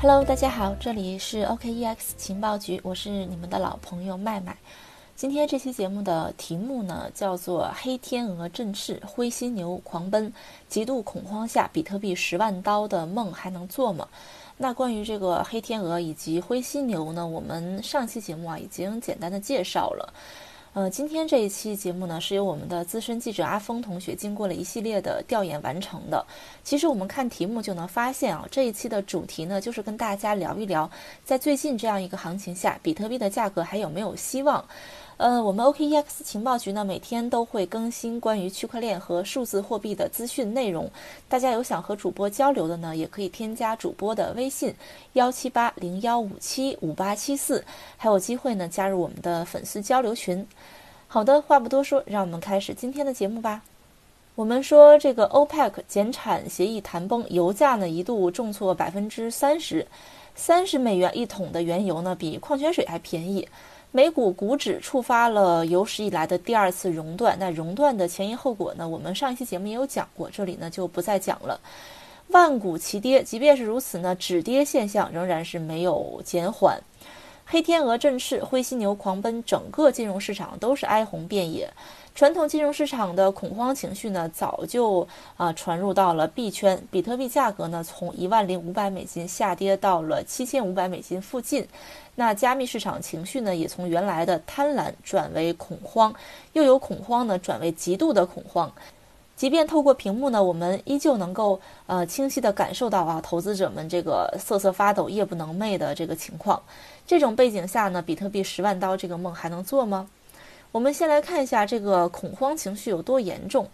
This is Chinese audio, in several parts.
Hello，大家好，这里是 OKEX 情报局，我是你们的老朋友麦麦。今天这期节目的题目呢，叫做“黑天鹅振翅，灰犀牛狂奔，极度恐慌下，比特币十万刀的梦还能做吗？”那关于这个黑天鹅以及灰犀牛呢，我们上期节目啊已经简单的介绍了。呃，今天这一期节目呢，是由我们的资深记者阿峰同学经过了一系列的调研完成的。其实我们看题目就能发现啊，这一期的主题呢，就是跟大家聊一聊，在最近这样一个行情下，比特币的价格还有没有希望？呃，我们 OKEX 情报局呢，每天都会更新关于区块链和数字货币的资讯内容。大家有想和主播交流的呢，也可以添加主播的微信幺七八零幺五七五八七四，还有机会呢加入我们的粉丝交流群。好的，话不多说，让我们开始今天的节目吧。我们说这个 OPEC 减产协议谈崩，油价呢一度重挫百分之三十，三十美元一桶的原油呢比矿泉水还便宜。美股股指触发了有史以来的第二次熔断，那熔断的前因后果呢？我们上一期节目也有讲过，这里呢就不再讲了。万股齐跌，即便是如此呢，止跌现象仍然是没有减缓。黑天鹅振翅，灰犀牛狂奔，整个金融市场都是哀鸿遍野。传统金融市场的恐慌情绪呢，早就啊传入到了币圈。比特币价格呢，从一万零五百美金下跌到了七千五百美金附近。那加密市场情绪呢，也从原来的贪婪转为恐慌，又有恐慌呢转为极度的恐慌。即便透过屏幕呢，我们依旧能够呃清晰地感受到啊，投资者们这个瑟瑟发抖、夜不能寐的这个情况。这种背景下呢，比特币十万刀这个梦还能做吗？我们先来看一下这个恐慌情绪有多严重。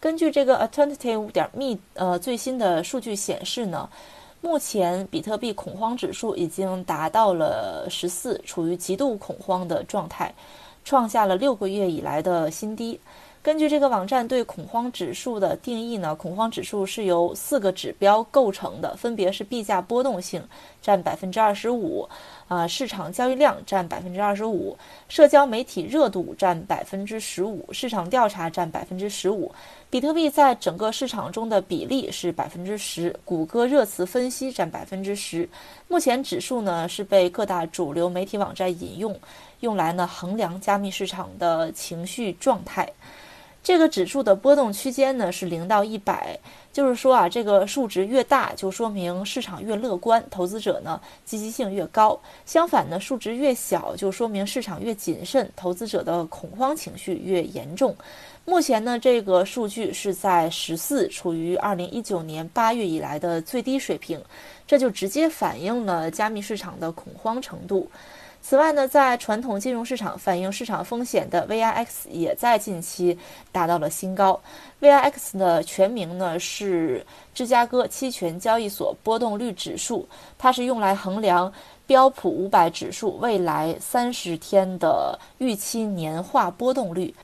根据这个 Alternative 点 me 呃最新的数据显示呢，目前比特币恐慌指数已经达到了十四，处于极度恐慌的状态，创下了六个月以来的新低。根据这个网站对恐慌指数的定义呢，恐慌指数是由四个指标构成的，分别是币价波动性占百分之二十五，啊市场交易量占百分之二十五，社交媒体热度占百分之十五，市场调查占百分之十五。比特币在整个市场中的比例是百分之十，谷歌热词分析占百分之十。目前指数呢是被各大主流媒体网站引用，用来呢衡量加密市场的情绪状态。这个指数的波动区间呢是零到一百，就是说啊，这个数值越大，就说明市场越乐观，投资者呢积极性越高；相反呢，数值越小，就说明市场越谨慎，投资者的恐慌情绪越严重。目前呢，这个数据是在十四，处于二零一九年八月以来的最低水平，这就直接反映了加密市场的恐慌程度。此外呢，在传统金融市场反映市场风险的 VIX 也在近期达到了新高。VIX 的全名呢是芝加哥期权交易所波动率指数，它是用来衡量标普五百指数未来三十天的预期年化波动率。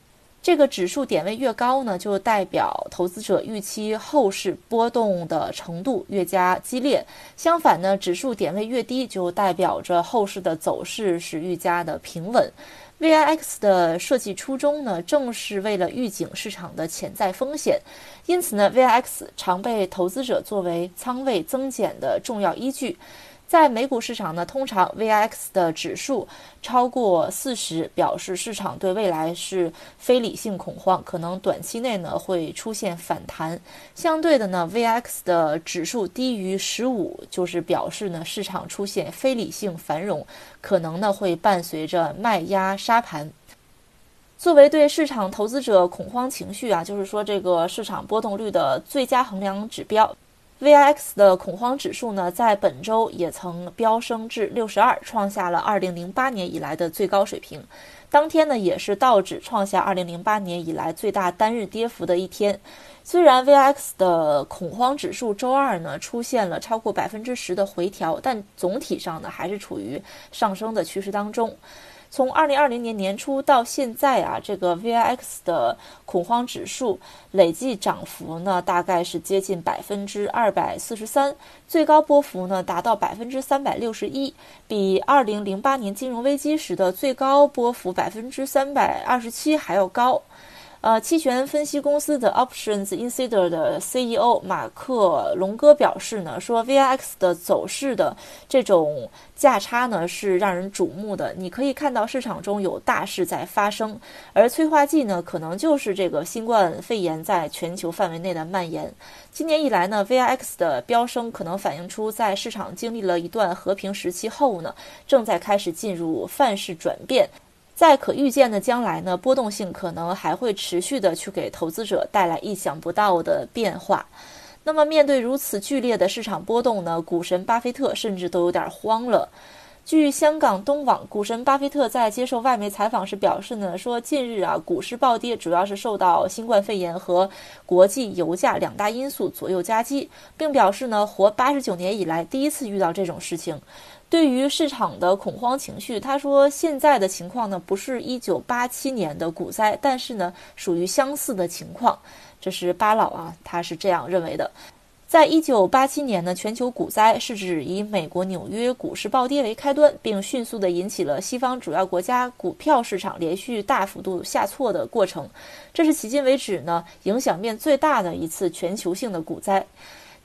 这个指数点位越高呢，就代表投资者预期后市波动的程度越加激烈；相反呢，指数点位越低，就代表着后市的走势是愈加的平稳。VIX 的设计初衷呢，正是为了预警市场的潜在风险，因此呢，VIX 常被投资者作为仓位增减的重要依据。在美股市场呢，通常 VX 的指数超过四十，表示市场对未来是非理性恐慌，可能短期内呢会出现反弹。相对的呢，VX 的指数低于十五，就是表示呢市场出现非理性繁荣，可能呢会伴随着卖压杀盘。作为对市场投资者恐慌情绪啊，就是说这个市场波动率的最佳衡量指标。VIX 的恐慌指数呢，在本周也曾飙升至六十二，创下了二零零八年以来的最高水平。当天呢，也是道指创下二零零八年以来最大单日跌幅的一天。虽然 VIX 的恐慌指数周二呢出现了超过百分之十的回调，但总体上呢还是处于上升的趋势当中。从二零二零年年初到现在啊，这个 VIX 的恐慌指数累计涨幅呢，大概是接近百分之二百四十三，最高波幅呢达到百分之三百六十一，比二零零八年金融危机时的最高波幅百分之三百二十七还要高。呃，期权分析公司的 Options Insider 的 CEO 马克龙哥表示呢，说 VIX 的走势的这种价差呢是让人瞩目的。你可以看到市场中有大事在发生，而催化剂呢，可能就是这个新冠肺炎在全球范围内的蔓延。今年以来呢，VIX 的飙升可能反映出在市场经历了一段和平时期后呢，正在开始进入范式转变。在可预见的将来呢，波动性可能还会持续的去给投资者带来意想不到的变化。那么，面对如此剧烈的市场波动呢，股神巴菲特甚至都有点慌了。据香港东网，股神巴菲特在接受外媒采访时表示呢，说近日啊，股市暴跌主要是受到新冠肺炎和国际油价两大因素左右夹击，并表示呢，活八十九年以来第一次遇到这种事情。对于市场的恐慌情绪，他说现在的情况呢，不是一九八七年的股灾，但是呢，属于相似的情况。这是巴老啊，他是这样认为的。在一九八七年呢，全球股灾是指以美国纽约股市暴跌为开端，并迅速的引起了西方主要国家股票市场连续大幅度下挫的过程。这是迄今为止呢，影响面最大的一次全球性的股灾。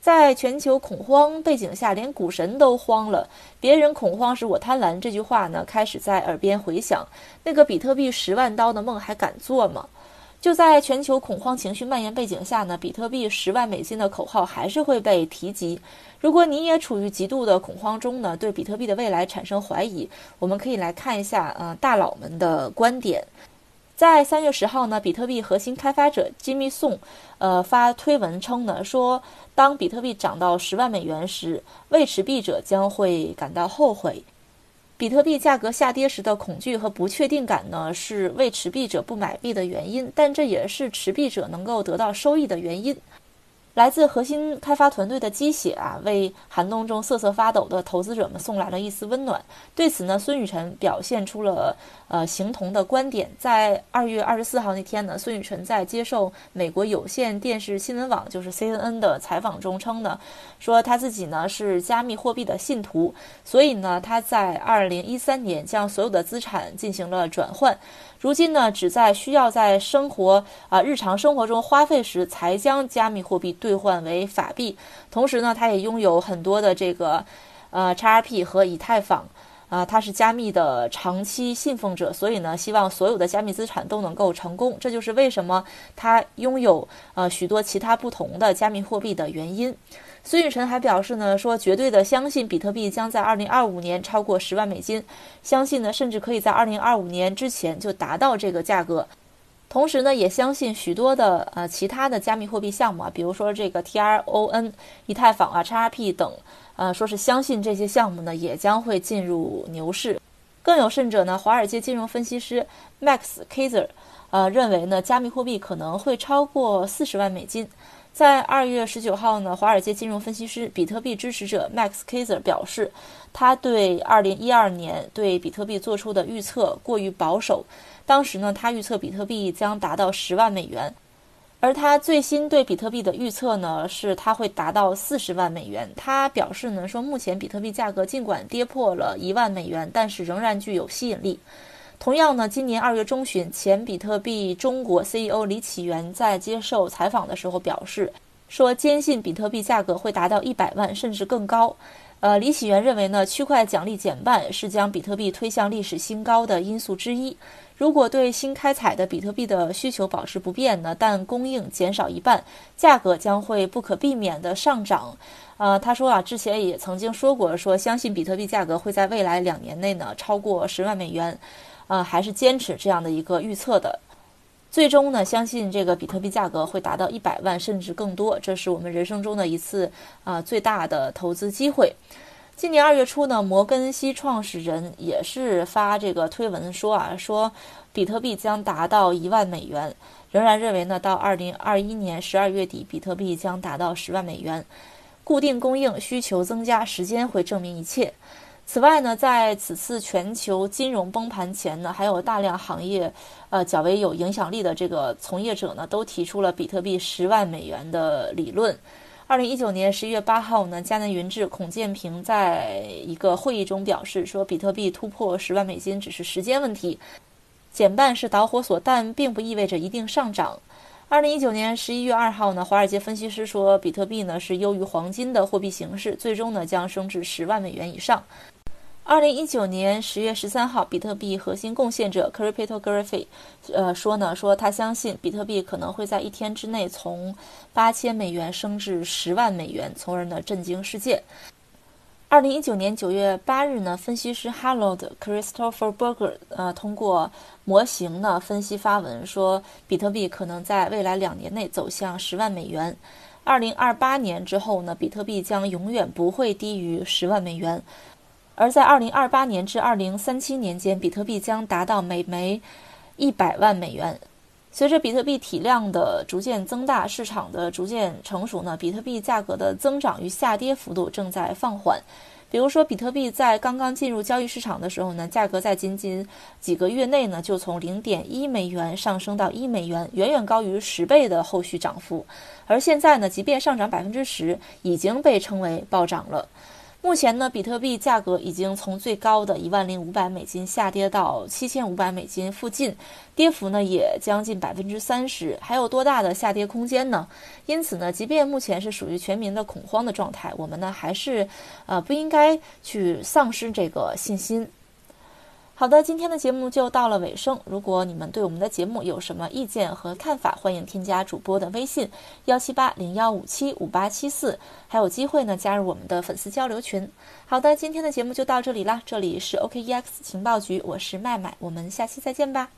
在全球恐慌背景下，连股神都慌了。别人恐慌时，我贪婪。这句话呢，开始在耳边回响。那个比特币十万刀的梦还敢做吗？就在全球恐慌情绪蔓延背景下呢，比特币十万美金的口号还是会被提及。如果你也处于极度的恐慌中呢，对比特币的未来产生怀疑，我们可以来看一下，呃，大佬们的观点。在三月十号呢，比特币核心开发者金密宋，呃发推文称呢，说当比特币涨到十万美元时，未持币者将会感到后悔。比特币价格下跌时的恐惧和不确定感呢，是未持币者不买币的原因，但这也是持币者能够得到收益的原因。来自核心开发团队的鸡血啊，为寒冬中瑟瑟发抖的投资者们送来了一丝温暖。对此呢，孙雨晨表现出了呃形同的观点。在二月二十四号那天呢，孙雨晨在接受美国有线电视新闻网就是 CNN 的采访中称呢，说他自己呢是加密货币的信徒，所以呢他在二零一三年将所有的资产进行了转换。如今呢，只在需要在生活啊日常生活中花费时，才将加密货币兑换为法币。同时呢，他也拥有很多的这个，呃，XRP 和以太坊，啊，他是加密的长期信奉者，所以呢，希望所有的加密资产都能够成功。这就是为什么他拥有呃许多其他不同的加密货币的原因。孙雨晨还表示呢，说绝对的相信比特币将在二零二五年超过十万美金，相信呢甚至可以在二零二五年之前就达到这个价格。同时呢，也相信许多的呃其他的加密货币项目啊，比如说这个 TRON、以太坊啊、XRP 等，呃，说是相信这些项目呢也将会进入牛市。更有甚者呢，华尔街金融分析师 Max Kaiser，呃，认为呢加密货币可能会超过四十万美金。在二月十九号呢，华尔街金融分析师、比特币支持者 Max Kaiser 表示，他对二零一二年对比特币做出的预测过于保守。当时呢，他预测比特币将达到十万美元，而他最新对比特币的预测呢，是它会达到四十万美元。他表示呢，说目前比特币价格尽管跌破了一万美元，但是仍然具有吸引力。同样呢，今年二月中旬，前比特币中国 CEO 李启源在接受采访的时候表示，说坚信比特币价格会达到一百万甚至更高。呃，李启源认为呢，区块奖励减半是将比特币推向历史新高的因素之一。如果对新开采的比特币的需求保持不变呢，但供应减少一半，价格将会不可避免的上涨。呃，他说啊，之前也曾经说过，说相信比特币价格会在未来两年内呢超过十万美元。呃，还是坚持这样的一个预测的，最终呢，相信这个比特币价格会达到一百万甚至更多，这是我们人生中的一次啊最大的投资机会。今年二月初呢，摩根西创始人也是发这个推文说啊，说比特币将达到一万美元，仍然认为呢，到二零二一年十二月底，比特币将达到十万美元。固定供应需求增加，时间会证明一切。此外呢，在此次全球金融崩盘前呢，还有大量行业，呃较为有影响力的这个从业者呢，都提出了比特币十万美元的理论。二零一九年十一月八号呢，迦南云智孔建平在一个会议中表示说，比特币突破十万美金只是时间问题。减半是导火索，但并不意味着一定上涨。二零一九年十一月二号呢，华尔街分析师说，比特币呢是优于黄金的货币形式，最终呢将升至十万美元以上。二零一九年十月十三号，比特币核心贡献者 Cryptography，呃说呢，说他相信比特币可能会在一天之内从八千美元升至十万美元，从而呢震惊世界。二零一九年九月八日呢，分析师 Harold Christopher Berger 呃通过模型呢分析发文说，比特币可能在未来两年内走向十万美元。二零二八年之后呢，比特币将永远不会低于十万美元。而在二零二八年至二零三七年间，比特币将达到每枚一百万美元。随着比特币体量的逐渐增大，市场的逐渐成熟呢，比特币价格的增长与下跌幅度正在放缓。比如说，比特币在刚刚进入交易市场的时候呢，价格在仅仅几个月内呢，就从零点一美元上升到一美元，远远高于十倍的后续涨幅。而现在呢，即便上涨百分之十，已经被称为暴涨了。目前呢，比特币价格已经从最高的一万零五百美金下跌到七千五百美金附近，跌幅呢也将近百分之三十，还有多大的下跌空间呢？因此呢，即便目前是属于全民的恐慌的状态，我们呢还是呃不应该去丧失这个信心。好的，今天的节目就到了尾声。如果你们对我们的节目有什么意见和看法，欢迎添加主播的微信幺七八零幺五七五八七四，还有机会呢加入我们的粉丝交流群。好的，今天的节目就到这里啦，这里是 OKEX 情报局，我是麦麦，我们下期再见吧。